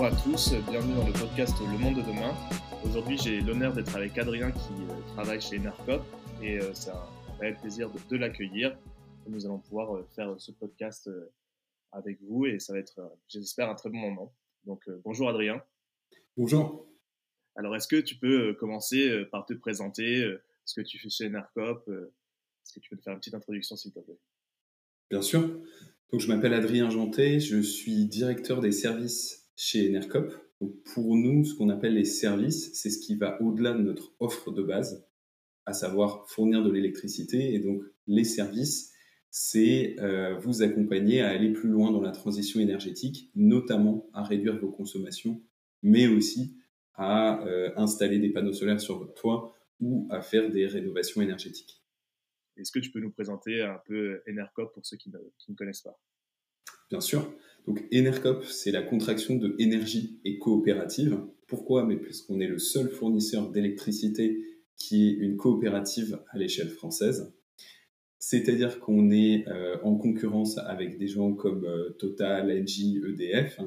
Bonjour à tous, bienvenue dans le podcast Le Monde de demain. Aujourd'hui, j'ai l'honneur d'être avec Adrien qui euh, travaille chez Enercop et euh, c'est un réel plaisir de, l'accueillir. Nous allons pouvoir euh, faire ce podcast avec vous et ça va être, j'espère, un très bon moment. Donc, bonjour Adrien. Bonjour. Alors, est-ce que tu peux commencer par te présenter, ce que tu fais chez Enercop Est-ce que tu peux te faire une petite introduction, s'il te plaît? Bien sûr. Donc, je m'appelle Adrien Janté, je suis directeur des services chez Enercop. pour nous, ce qu'on appelle les services, c'est ce qui va au-delà de notre offre de base, à savoir fournir de l'électricité. Et donc, les services, c'est euh, vous accompagner à aller plus loin dans la transition énergétique, notamment à réduire vos consommations, mais aussi à euh, installer des panneaux solaires sur votre toit ou à faire des rénovations énergétiques. Est-ce que tu peux nous présenter un peu Enercop pour ceux qui ne connaissent pas? Bien sûr. Donc Enercop, c'est la contraction de énergie et coopérative. Pourquoi? Mais puisqu'on est le seul fournisseur d'électricité qui est une coopérative à l'échelle française. C'est-à-dire qu'on est euh, en concurrence avec des gens comme euh, Total, Engie, EDF.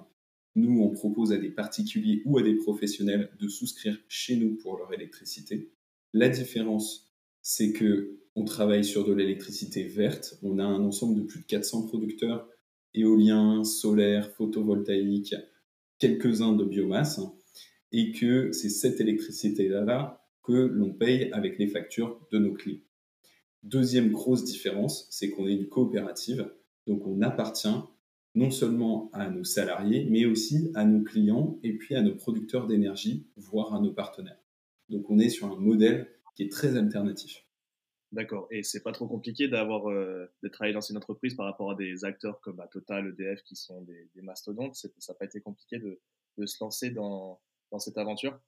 Nous, on propose à des particuliers ou à des professionnels de souscrire chez nous pour leur électricité. La différence, c'est que on travaille sur de l'électricité verte. On a un ensemble de plus de 400 producteurs éolien, solaire, photovoltaïque, quelques-uns de biomasse, et que c'est cette électricité-là que l'on paye avec les factures de nos clients. Deuxième grosse différence, c'est qu'on est une coopérative, donc on appartient non seulement à nos salariés, mais aussi à nos clients et puis à nos producteurs d'énergie, voire à nos partenaires. Donc on est sur un modèle qui est très alternatif. D'accord. Et c'est pas trop compliqué d'avoir euh, de travailler dans une entreprise par rapport à des acteurs comme bah, Total, EDF qui sont des, mastodontes? Ça n'a pas été compliqué de, se lancer dans, dans, cette aventure?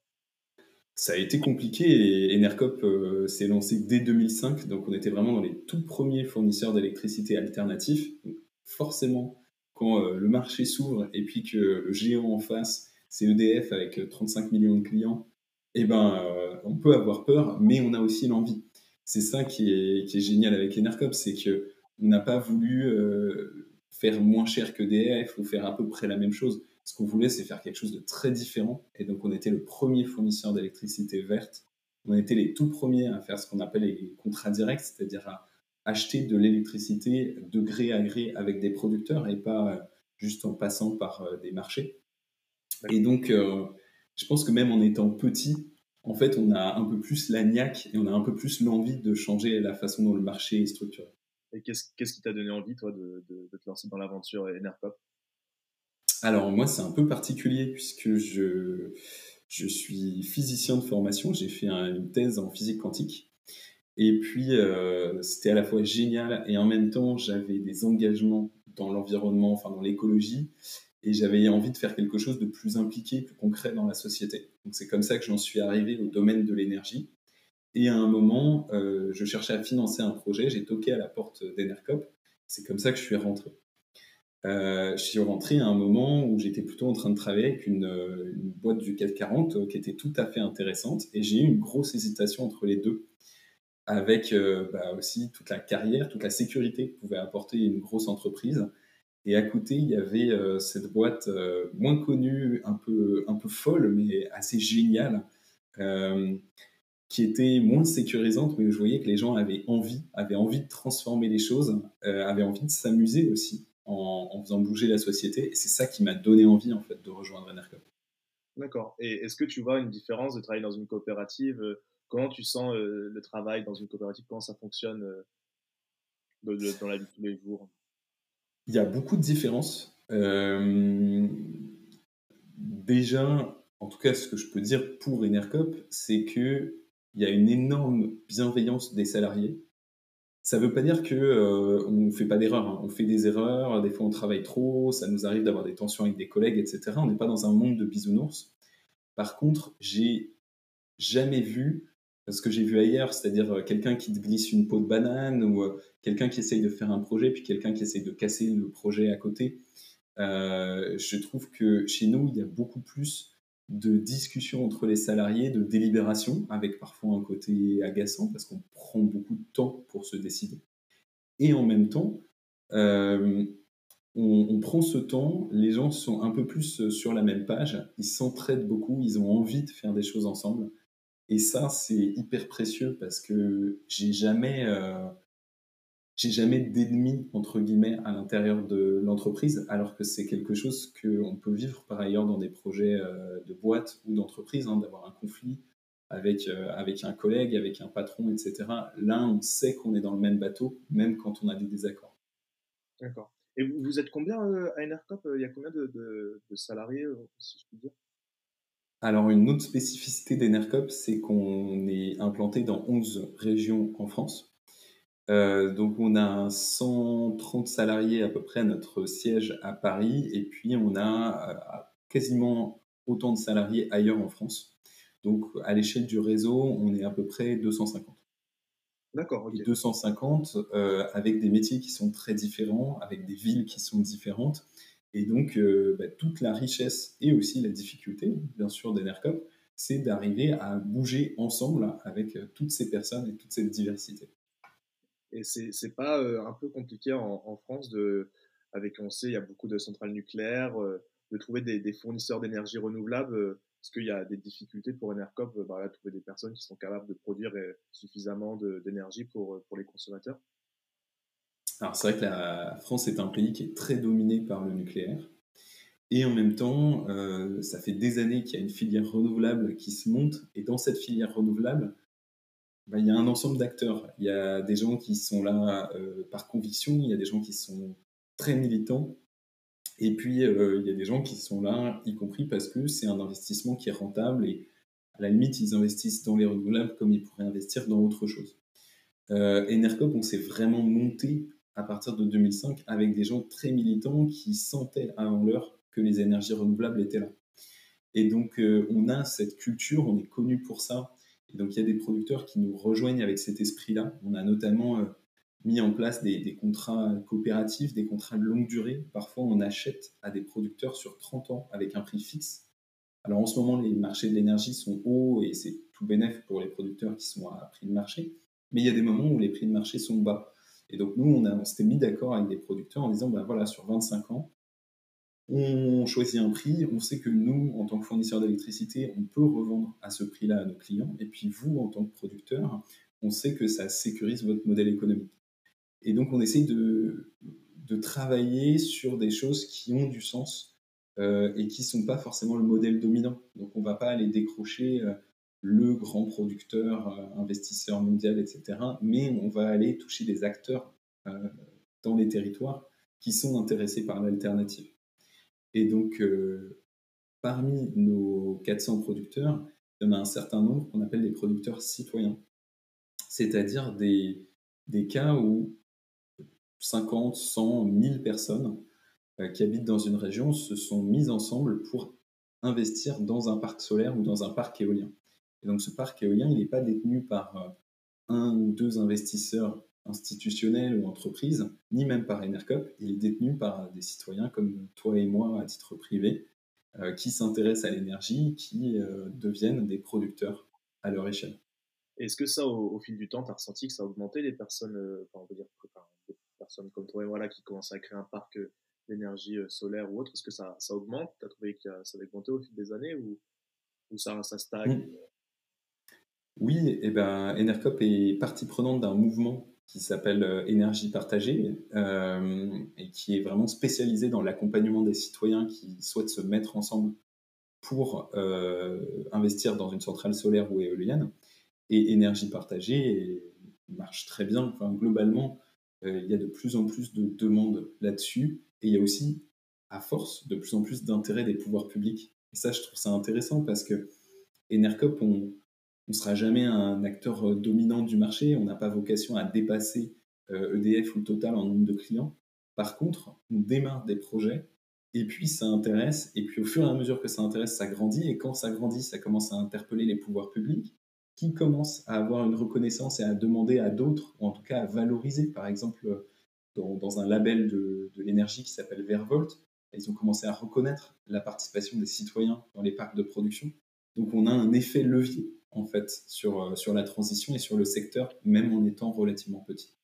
Ça a été compliqué et Enercop euh, s'est lancé dès 2005. Donc on était vraiment dans les tout premiers fournisseurs d'électricité alternatifs. forcément, quand euh, le marché s'ouvre et puis que le géant en face, c'est EDF avec 35 millions de clients, eh ben, on peut avoir peur, mais on a aussi l'envie c'est ça qui est, génial avec Enercop, c'est que on n'a pas voulu euh, faire moins cher que DF ou faire à peu près la même chose. Ce qu'on voulait, c'est faire quelque chose de très différent. Et donc, on était le premier fournisseur d'électricité verte. On était les tout premiers à faire ce qu'on appelle les contrats directs, c'est-à-dire à acheter de l'électricité de gré à gré avec des producteurs et pas euh, juste en passant par euh, des marchés. Et donc, je pense que même en étant petit, en fait, on a un peu plus la niaque et on a un peu plus l'envie de changer la façon dont le marché est structuré. Et qu'est-ce, qui t'a donné envie, toi, de, te lancer dans l'aventure Enerpop Alors, moi, c'est un peu particulier puisque je, je suis physicien de formation. J'ai fait une thèse en physique quantique. Et puis, euh, c'était à la fois génial et en même temps, j'avais des engagements dans l'environnement, enfin dans l'écologie et j'avais envie de faire quelque chose de plus impliqué, plus concret dans la société. Donc c'est comme ça que j'en suis arrivé au domaine de l'énergie. Et à un moment, euh, je cherchais à financer un projet, j'ai toqué à la porte d'Enercop, c'est comme ça que je suis rentré. Euh, je suis rentré à un moment où j'étais plutôt en train de travailler avec une, une boîte du CAC 40 euh, qui était tout à fait intéressante et j'ai eu une grosse hésitation entre les deux avec euh, bah aussi toute la carrière, toute la sécurité que pouvait apporter une grosse entreprise et à côté, il y avait euh, cette boîte euh, moins connue, un peu, un peu folle, mais assez géniale, euh, qui était moins sécurisante, mais je voyais que les gens avaient envie, avaient envie de transformer les choses, avaient envie de s'amuser aussi en, faisant bouger la société. Et c'est ça qui m'a donné envie, en fait, de rejoindre Enercop. D'accord. Et est-ce que tu vois une différence de travailler dans une coopérative Comment tu sens le travail dans une coopérative? Comment ça fonctionne dans la vie de tous les jours? Il y a beaucoup de différences. Euh, déjà, en tout cas, ce que je peux dire pour Enercop, c'est que il y a une énorme bienveillance des salariés. Ça ne veut pas dire que euh, on fait pas d'erreurs. Hein. On fait des erreurs. Des fois, on travaille trop. Ça nous arrive d'avoir des tensions avec des collègues, etc. On n'est pas dans un monde de bisounours. Par contre, j'ai jamais vu ce que j'ai vu ailleurs, c'est-à-dire euh, quelqu'un qui te glisse une peau de banane ou euh, quelqu'un qui essaye de faire un projet puis quelqu'un qui essaye de casser le projet à côté. Euh, je trouve que chez nous, il y a beaucoup plus de discussions entre les salariés, de délibération, avec parfois un côté agaçant parce qu'on prend beaucoup de temps pour se décider. Et en même temps, on, prend ce temps, les gens sont un peu plus sur la même page, ils s'entraident beaucoup, ils ont envie de faire des choses ensemble. Et ça, c'est hyper précieux parce que j'ai jamais, euh, j'ai jamais d'ennemis entre guillemets à l'intérieur de l'entreprise, alors que c'est quelque chose qu'on peut vivre par ailleurs dans des projets euh, de boîte ou d'entreprise, hein, d'avoir un conflit avec, euh, avec un collègue, avec un patron, etc. Là, on sait qu'on est dans le même bateau, même quand on a des désaccords. D'accord. Et vous, êtes combien à Enercop Il y a combien de, de salariés, si je puis dire? Alors, une autre spécificité d'Enercop, c'est qu'on est implanté dans 11 régions en France. Euh, donc, on a 130 salariés à peu près à notre siège à Paris, et puis on a euh, quasiment autant de salariés ailleurs en France. Donc, à l'échelle du réseau, on est à peu près 250. D'accord, ok. 250 euh, avec des métiers qui sont très différents, avec des villes qui sont différentes. Et donc, euh, bah, toute la richesse et aussi la difficulté, bien sûr, d'Enercop, c'est d'arriver à bouger ensemble avec toutes ces personnes et toute cette diversité. Et c'est pas euh, un peu compliqué en, France avec on sait, il y a beaucoup de centrales nucléaires, de trouver des, fournisseurs d'énergie renouvelable Est-ce qu'il y a des difficultés pour Enercop bah, trouver des personnes qui sont capables de produire suffisamment d'énergie pour, les consommateurs alors c'est vrai que la France est un pays qui est très dominé par le nucléaire. Et en même temps, euh, ça fait des années qu'il y a une filière renouvelable qui se monte. Et dans cette filière renouvelable, bah, il y a un ensemble d'acteurs. Il y a des gens qui sont là euh, par conviction, il y a des gens qui sont très militants. Et puis, euh, il y a des gens qui sont là, y compris parce que c'est un investissement qui est rentable. Et à la limite, ils investissent dans les renouvelables comme ils pourraient investir dans autre chose. Euh, Enercop, on s'est vraiment monté à partir de 2005 avec des gens très militants qui sentaient avant l'heure que les énergies renouvelables étaient là. Et donc, euh, on a cette culture, on est connu pour ça. Donc, il y a des producteurs qui nous rejoignent avec cet esprit-là. On a notamment euh, mis en place des, des, contrats coopératifs, des contrats de longue durée. Parfois, on achète à des producteurs sur 30 ans avec un prix fixe. Alors, en ce moment, les marchés de l'énergie sont hauts et c'est tout bénéf pour les producteurs qui sont à prix de marché. Mais il y a des moments où les prix de marché sont bas. Et donc, nous, on, on s'était mis d'accord avec des producteurs en disant, ben voilà, sur 25 ans, on choisit un prix, on sait que nous, en tant que fournisseur d'électricité, on peut revendre à ce prix-là à nos clients, et puis vous, en tant que producteur, on sait que ça sécurise votre modèle économique. Et donc, on essaye de, travailler sur des choses qui ont du sens euh, et qui ne sont pas forcément le modèle dominant. Donc, on ne va pas aller décrocher euh, le grand producteur, euh, investisseur mondial, etc. Mais on va aller toucher des acteurs dans les territoires qui sont intéressés par l'alternative. Et donc, euh, parmi nos 400 producteurs, il y en a un certain nombre qu'on appelle des producteurs citoyens. C'est-à-dire des, des cas où 50, 100, 1000 personnes qui habitent dans une région se sont mises ensemble pour investir dans un parc solaire ou dans un parc éolien. Et donc ce parc éolien, il n'est pas détenu par euh, un ou deux investisseurs institutionnels ou entreprises, ni même par Enercop, il est détenu par des citoyens comme toi et moi à titre privé, euh, qui s'intéressent à l'énergie, qui euh, deviennent des producteurs à leur échelle. Est-ce que ça, au, fil du temps, tu as ressenti que ça a augmenté les personnes, on peut dire, des personnes comme toi et moi là, qui commencent à créer un parc d'énergie solaire ou autre Est-ce que ça, ça augmente? Tu as trouvé que ça a augmenté au fil des années ou, ou ça, ça stagne? Mmh. Oui, et eh ben, Enercop est partie prenante d'un mouvement qui s'appelle euh, Énergie partagée euh, et qui est vraiment spécialisé dans l'accompagnement des citoyens qui souhaitent se mettre ensemble pour euh, investir dans une centrale solaire ou éolienne. Et Énergie partagée marche très bien. Globalement, il y a de plus en plus de demandes là-dessus et il y a aussi, à force, de plus en plus d'intérêt des pouvoirs publics. Et ça, je trouve ça intéressant parce que Enercop, on, on ne sera jamais un acteur euh, dominant du marché, on n'a pas vocation à dépasser EDF euh, e ou Total en nombre de clients. Par contre, on démarre des projets et puis ça intéresse, et puis au fur et à mesure que ça intéresse, ça grandit, et quand ça grandit, ça commence à interpeller les pouvoirs publics, qui commencent à avoir une reconnaissance et à demander à d'autres, ou en tout cas à valoriser, par exemple, dans, un label de, de l'énergie qui s'appelle Vervolt, ils ont commencé à reconnaître la participation des citoyens dans les parcs de production. Donc on a un effet levier en fait sur, euh, sur la transition et sur le secteur, même en étant relativement petit.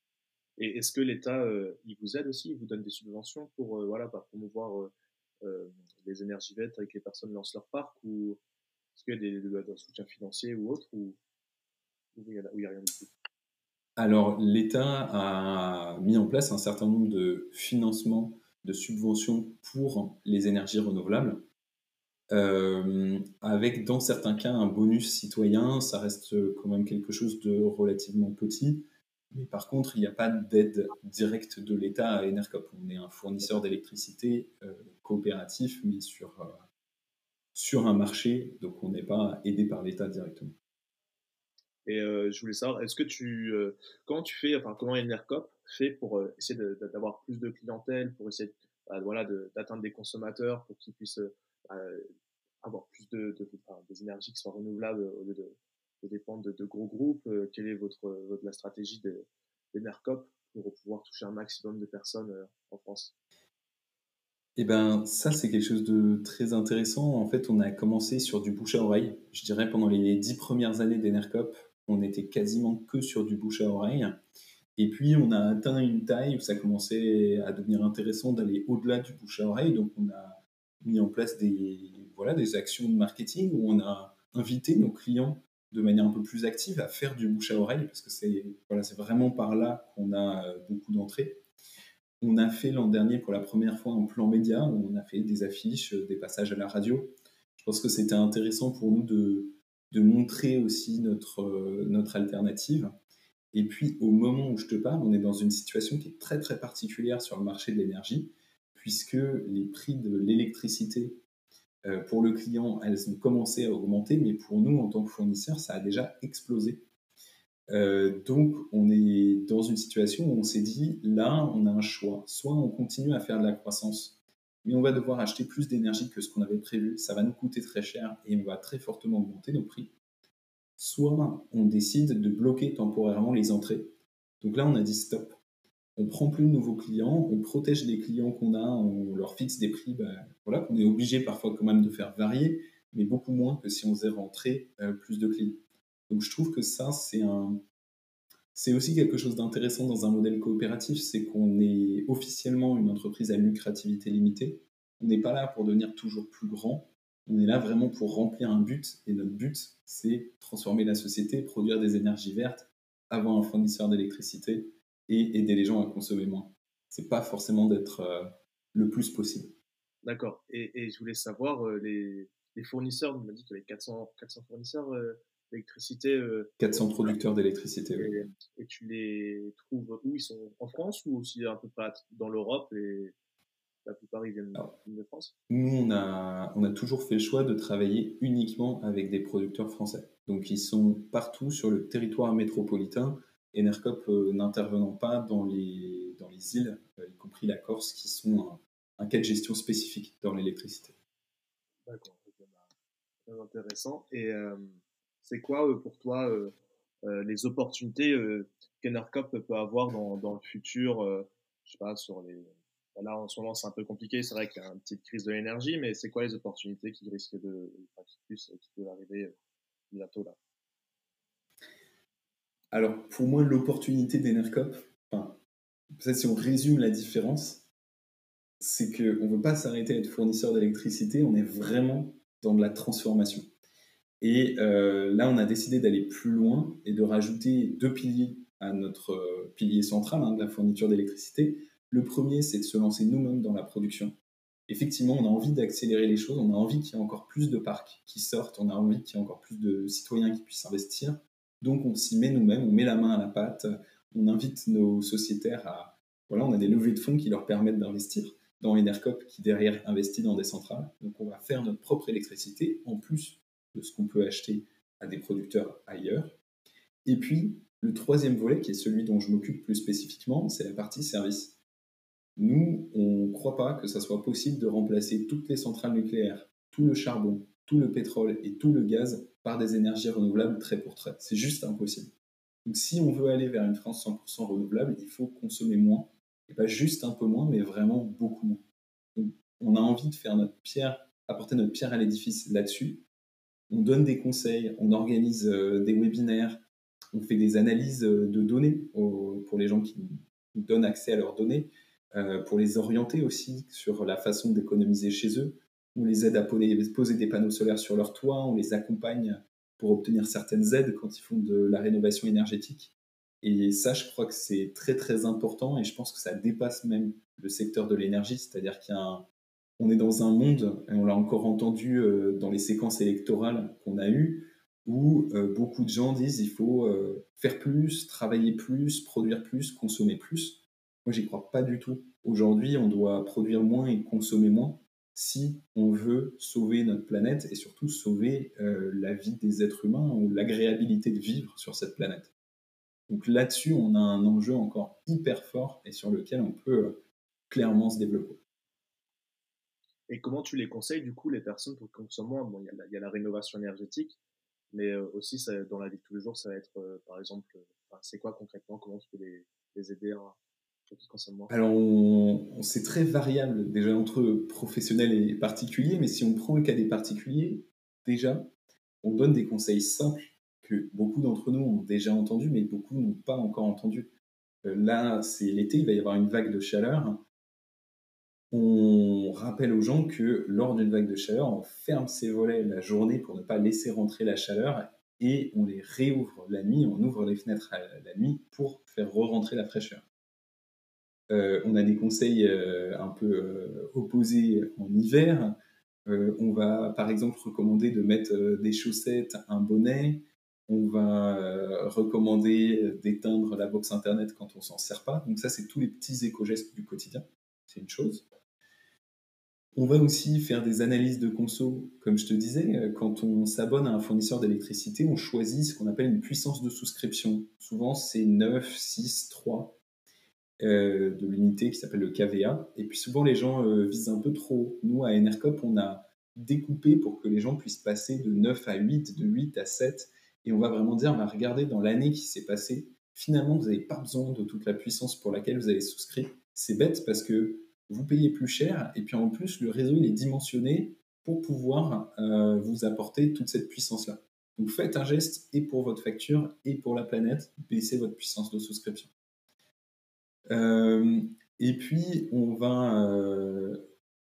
Et est-ce que l'État, il vous aide aussi Il vous donne des subventions pour voilà, bah, promouvoir les énergies vertes avec les personnes lancent leur parc Ou est-ce qu'il y a des, des, soutiens financiers ou autres Ou il n'y a, a, rien du tout? Alors, l'État a mis en place un certain nombre de financements, de subventions pour les énergies renouvelables, euh, avec dans certains cas un bonus citoyen. Ça reste quand même quelque chose de relativement petit. Mais par contre, il n'y a pas d'aide directe de l'État à Enercop. On est un fournisseur d'électricité euh, coopératif, mais sur, euh, sur un marché, donc on n'est pas aidé par l'État directement. Et je voulais savoir, est-ce que tu, comment tu fais, enfin, comment Enercop fait pour essayer d'avoir plus de clientèle, pour essayer, bah, voilà, d'atteindre des consommateurs, pour qu'ils puissent bah, avoir plus de, de des énergies qui soient renouvelables au lieu de, dépendre de, gros groupes. quelle est votre, votre la stratégie d'Enercop pour pouvoir toucher un maximum de personnes en France? Eh ben, ça, c'est quelque chose de très intéressant. En fait, on a commencé sur du bouche à oreille. Je dirais pendant les dix premières années d'Enercop, on était quasiment que sur du bouche à oreille. Et puis, on a atteint une taille où ça commençait à devenir intéressant d'aller au-delà du bouche à oreille. Donc, on a mis en place des, voilà, des actions de marketing où on a invité nos clients de manière un peu plus active à faire du bouche à oreille parce que c'est voilà, vraiment par là qu'on a euh, beaucoup d'entrées. On a fait l'an dernier pour la première fois un plan média où on a fait des affiches, des passages à la radio. Je pense que c'était intéressant pour nous de, de montrer aussi notre, euh, notre alternative. Et puis, au moment où je te parle, on est dans une situation qui est très très particulière sur le marché de l'énergie, puisque les prix de l'électricité euh, pour le client, elles ont commencé à augmenter, mais pour nous, en tant que fournisseur, ça a déjà explosé. Euh, donc, on est dans une situation où on s'est dit, là, on a un choix. Soit on continue à faire de la croissance, mais on va devoir acheter plus d'énergie que ce qu'on avait prévu. Ça va nous coûter très cher et on va très fortement augmenter nos prix. Soit on décide de bloquer temporairement les entrées. Donc là, on a dit stop. On prend plus de nouveaux clients, on protège les clients qu'on a, on leur fixe des prix, ben, voilà, qu'on est obligé parfois quand même de faire varier, mais beaucoup moins que si on faisait rentrer euh, plus de clients. Donc je trouve que ça, c'est un, c'est aussi quelque chose d'intéressant dans un modèle coopératif, c'est qu'on est officiellement une entreprise à lucrativité limitée. On n'est pas là pour devenir toujours plus grand, on est là vraiment pour remplir un but, et notre but, c'est transformer la société, produire des énergies vertes, avoir un fournisseur d'électricité et aider les gens à consommer moins. C'est pas forcément d'être euh, le plus possible. D'accord. Et, je voulais savoir, euh, les, fournisseurs, on m'a dit qu'il y avait 400, 400 fournisseurs euh, d'électricité. 400 producteurs d'électricité, oui. Et tu les trouves où? Ils sont en France ou aussi un peu pas dans l'Europe et la plupart ils viennent, de France? Nous, on a, on a toujours fait le choix de travailler uniquement avec des producteurs français. Donc ils sont partout sur le territoire métropolitain. Enercop euh, n'intervenant pas dans les, dans les îles, euh, y compris la Corse, qui sont un, cas de gestion spécifique dans l'électricité. D'accord, bah, très intéressant. Et euh, c'est quoi pour toi les opportunités qu'Enercop peut avoir dans, dans, le futur Je sais pas, sur les Là, en ce moment, c'est un peu compliqué. C'est vrai qu'il y a une petite crise de l'énergie, mais c'est quoi les opportunités qui risquent de, qui, qui peuvent arriver bientôt là? Alors, pour moi, l'opportunité d'Enercop, peut-être si on résume la différence, c'est qu'on ne veut pas s'arrêter à être fournisseur d'électricité, on est vraiment dans de la transformation. Et euh, là, on a décidé d'aller plus loin et de rajouter deux piliers à notre euh, pilier central hein, de la fourniture d'électricité. Le premier, c'est de se lancer nous-mêmes dans la production. Effectivement, on a envie d'accélérer les choses, on a envie qu'il y ait encore plus de parcs qui sortent, on a envie qu'il y ait encore plus de citoyens qui puissent investir. Donc on s'y met nous-mêmes, on met la main à la pâte, on invite nos sociétaires à... Voilà, on a des levées de fonds qui leur permettent d'investir dans Enercop qui derrière investit dans des centrales. Donc on va faire notre propre électricité en plus de ce qu'on peut acheter à des producteurs ailleurs. Et puis le troisième volet, qui est celui dont je m'occupe plus spécifiquement, c'est la partie service. Nous, on ne croit pas que ça soit possible de remplacer toutes les centrales nucléaires, tout le charbon, tout le pétrole et tout le gaz par des énergies renouvelables trait pour trait. C'est juste impossible. Donc si on veut aller vers une France 100% renouvelable, il faut consommer moins, et pas juste un peu moins, mais vraiment beaucoup moins. On a envie de faire notre pierre, apporter notre pierre à l'édifice là-dessus. On donne des conseils, on organise euh, des webinaires, on fait des analyses euh, de données pour les gens qui, donnent accès à leurs données, pour les orienter aussi sur la façon d'économiser chez eux. On les aide à poser des panneaux solaires sur leur toit, on les accompagne pour obtenir certaines aides quand ils font de la rénovation énergétique. Et ça, je crois que c'est très très important et je pense que ça dépasse même le secteur de l'énergie, c'est-à-dire qu'on est dans un monde, et on l'a encore entendu euh, dans les séquences électorales qu'on a eues, où euh, beaucoup de gens disent il faut euh, faire plus, travailler plus, produire plus, consommer plus. Moi, j'y crois pas du tout. Aujourd'hui, on doit produire moins et consommer moins si on veut sauver notre planète et surtout sauver euh, la vie des êtres humains ou l'agréabilité de vivre sur cette planète. Donc là-dessus, on a un enjeu encore hyper fort et sur lequel on peut euh, clairement se développer. Et comment tu les conseilles du coup les personnes pour consommer moins Bon, il y, a la rénovation énergétique, mais euh, aussi dans la vie de tous les jours, ça va être par exemple, c'est quoi concrètement Comment tu peux les, les aider à, alors, c'est très variable déjà entre professionnels et particuliers, mais si on prend le cas des particuliers, déjà, on donne des conseils simples que beaucoup d'entre nous ont déjà entendus, mais beaucoup n'ont pas encore entendus. Euh, là, c'est l'été, il va y avoir une vague de chaleur. On rappelle aux gens que lors d'une vague de chaleur, on ferme ses volets la journée pour ne pas laisser rentrer la chaleur et on les réouvre la nuit, on ouvre les fenêtres la nuit pour faire re-rentrer la fraîcheur. Euh, on a des conseils euh, un peu euh, opposés en hiver. on va par exemple recommander de mettre des chaussettes, un bonnet. On va recommander d'éteindre la box internet quand on s'en sert pas. Donc ça, c'est tous les petits éco-gestes du quotidien. C'est une chose. On va aussi faire des analyses de conso, comme je te disais. Quand on s'abonne à un fournisseur d'électricité, on choisit ce qu'on appelle une puissance de souscription. Souvent, c'est 9, 6, 3. Euh, de l'unité qui s'appelle le KVA. Et puis souvent, les gens euh, visent un peu trop. Nous, à NRCOP, on a découpé pour que les gens puissent passer de 9 à 8, de 8 à 7. Et on va vraiment dire, bah, regardez, dans l'année qui s'est passée, finalement, vous n'avez pas besoin de toute la puissance pour laquelle vous avez souscrit. C'est bête parce que vous payez plus cher et puis en plus, le réseau il est dimensionné pour pouvoir euh, vous apporter toute cette puissance-là. Donc faites un geste et pour votre facture et pour la planète, baissez votre puissance de souscription. Euh, et puis, on va, euh,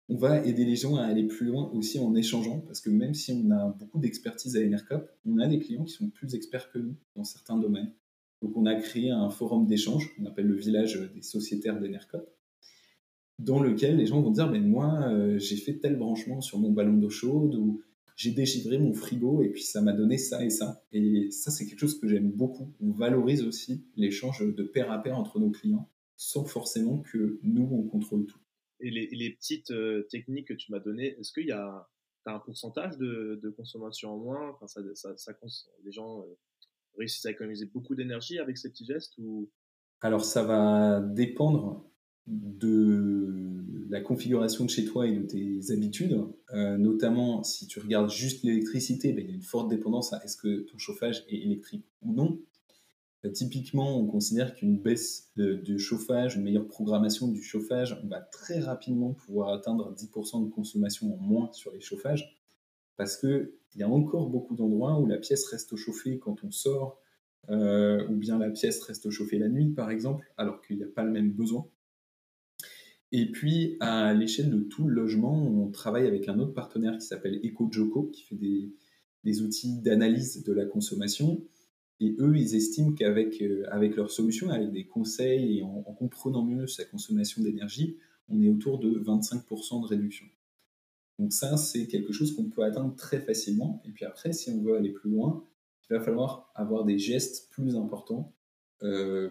on va aider les gens à aller plus loin aussi en échangeant, parce que même si on a beaucoup d'expertise à Enercop, on a des clients qui sont plus experts que nous dans certains domaines. Donc, on a créé un forum d'échange qu'on appelle le village des sociétaires d'Enercop, dans lequel les gens vont dire mais Moi, euh, j'ai fait tel branchement sur mon ballon d'eau chaude, ou j'ai déchiffré mon frigo, et puis ça m'a donné ça et ça. Et ça, c'est quelque chose que j'aime beaucoup. On valorise aussi l'échange de pair à pair entre nos clients sans forcément que nous, on contrôle tout. Et les, petites euh, techniques que tu m'as données, est-ce qu'il y a un pourcentage de, consommation en moins? Enfin, ça, ça, Les gens euh, réussissent à économiser beaucoup d'énergie avec ces petits gestes ou... Alors ça va dépendre de la configuration de chez toi et de tes habitudes. Euh, notamment, si tu regardes juste l'électricité, ben, il y a une forte dépendance à est-ce que ton chauffage est électrique ou non. Bah, typiquement, on considère qu'une baisse du chauffage, une meilleure programmation du chauffage, on va très rapidement pouvoir atteindre 10% de consommation en moins sur les chauffages, parce qu'il y a encore beaucoup d'endroits où la pièce reste chauffée quand on sort, euh, ou bien la pièce reste chauffée la nuit, par exemple, alors qu'il n'y a pas le même besoin. Et puis, à l'échelle de tout le logement, on travaille avec un autre partenaire qui s'appelle EcoJoco, qui fait des outils d'analyse de la consommation et eux, ils estiment qu'avec euh, avec avec des conseils et en, comprenant mieux sa consommation d'énergie, on est autour de 25% de réduction. Donc ça, c'est quelque chose qu'on peut atteindre très facilement. Et puis après, si on veut aller plus loin, il va falloir avoir des gestes plus importants euh,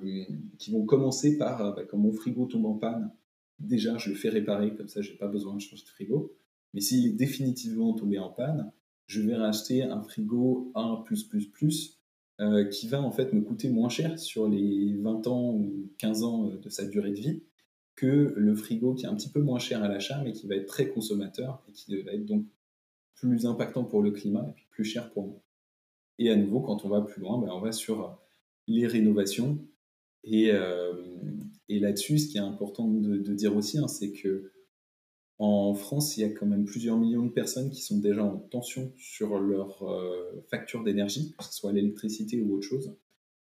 qui vont commencer par, euh, bah, quand mon frigo tombe en panne, déjà, je le fais réparer, comme ça, je n'ai pas besoin de changer de frigo. Mais s'il est définitivement tombé en panne, je vais racheter un frigo 1+++, euh, qui va en fait me coûter moins cher sur les 20 ans ou 15 ans euh, de sa durée de vie que le frigo qui est un petit peu moins cher à l'achat mais qui va être très consommateur et qui va être donc plus impactant pour le climat et puis plus cher pour nous. Et à nouveau, quand on va plus loin, ben, on va sur les rénovations. Et, euh, et là-dessus, ce qui est important de, dire aussi, hein, c'est que en France, il y a quand même plusieurs millions de personnes qui sont déjà en tension sur leur euh, facture d'énergie, que ce soit l'électricité ou autre chose.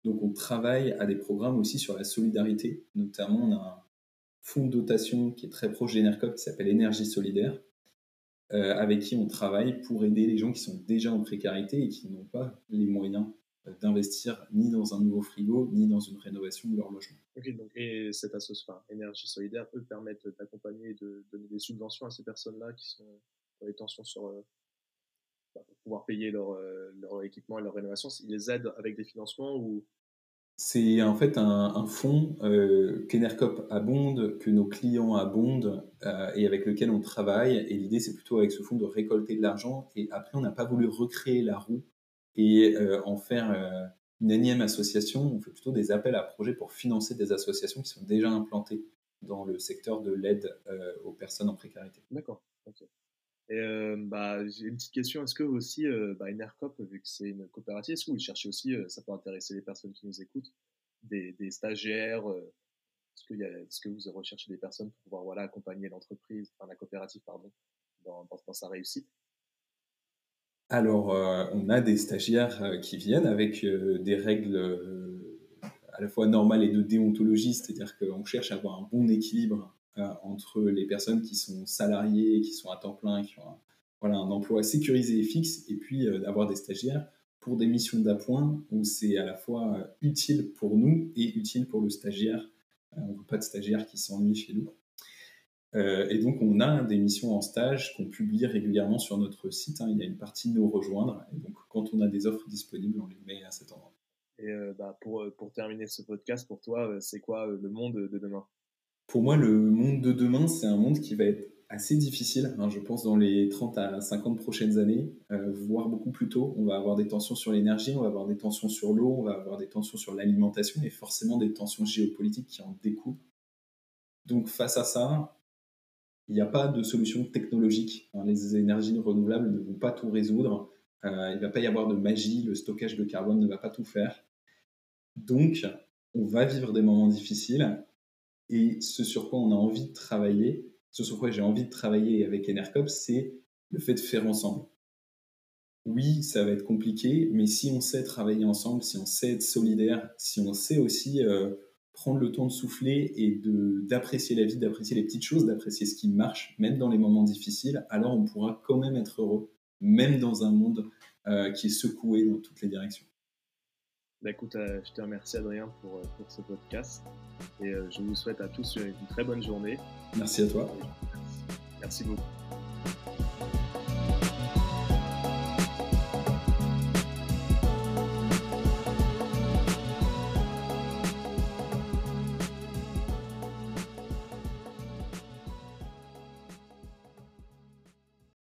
Donc on travaille à des programmes aussi sur la solidarité. Notamment, on a un fonds de dotation qui est très proche d'Enercop qui s'appelle Énergie Solidaire, euh, avec qui on travaille pour aider les gens qui sont déjà en précarité et qui n'ont pas les moyens d'investir ni dans un nouveau frigo, ni dans une rénovation de leur logement. Ok, donc, et cette association, Énergie Solidaire, peut permettre d'accompagner et de donner des subventions à ces personnes-là qui sont dans les tensions sur, euh, bah, pour pouvoir payer leur, leur équipement et leur rénovation. Ils les aident avec des financements ou? C'est en fait un, fonds euh, qu'Enercop abonde, que nos clients abondent euh, et avec lequel on travaille. Et l'idée, c'est plutôt avec ce fonds de récolter de l'argent. Et après, on n'a pas voulu recréer la roue et euh, en faire euh, une énième association. On fait plutôt des appels à projets pour financer des associations qui sont déjà implantées dans le secteur de l'aide aux personnes en précarité. D'accord. Et euh, bah, j'ai une petite question. Est-ce que aussi, euh, bah, Enercop, vu que c'est une coopérative, est-ce que vous cherchez aussi, euh, ça peut intéresser les personnes qui nous écoutent, des, des stagiaires Est-ce que, est que vous recherchez des personnes pour pouvoir voilà, accompagner l'entreprise, enfin la coopérative, pardon, dans, dans, sa réussite? Alors, on a des stagiaires qui viennent avec des règles à la fois normales et de déontologie, c'est-à-dire qu'on cherche à avoir un bon équilibre euh, entre les personnes qui sont salariées, qui sont à temps plein, qui ont un, voilà, un emploi sécurisé et fixe, et puis euh, d'avoir des stagiaires pour des missions d'appoint où c'est à la fois euh, utile pour nous et utile pour le stagiaire. on ne veut pas de stagiaires qui s'ennuient chez nous. Et donc, on a des missions en stage qu'on publie régulièrement sur notre site. Hein. Il y a une partie nous rejoindre. Et donc, quand on a des offres disponibles, on les met à cet endroit. Et bah, pour, pour terminer ce podcast, pour toi, c'est quoi le monde de demain? Pour moi, le monde de demain, c'est un monde qui va être assez difficile, hein, je pense, dans les 30 à 50 prochaines années, euh, voire beaucoup plus tôt. On va avoir des tensions sur l'énergie, on va avoir des tensions sur l'eau, on va avoir des tensions sur l'alimentation et forcément des tensions géopolitiques qui en découlent. Donc face à ça, il n'y a pas de solution technologique. Les énergies renouvelables ne vont pas tout résoudre. Euh, il ne va pas y avoir de magie, le stockage de carbone ne va pas tout faire. Donc, on va vivre des moments difficiles et ce sur quoi on a envie de travailler, ce sur quoi j'ai envie de travailler avec Enercop, c'est le fait de faire ensemble. Oui, ça va être compliqué, mais si on sait travailler ensemble, si on sait être solidaire, si on sait aussi euh, prendre le temps de souffler et d'apprécier la vie, d'apprécier les petites choses, d'apprécier ce qui marche, même dans les moments difficiles, alors on pourra quand même être heureux, même dans un monde euh, qui est secoué dans toutes les directions. Bah, écoute, euh, je te remercie Adrien pour, euh, pour ce podcast et euh, je vous souhaite à tous une très bonne journée. Merci à toi. Merci beaucoup.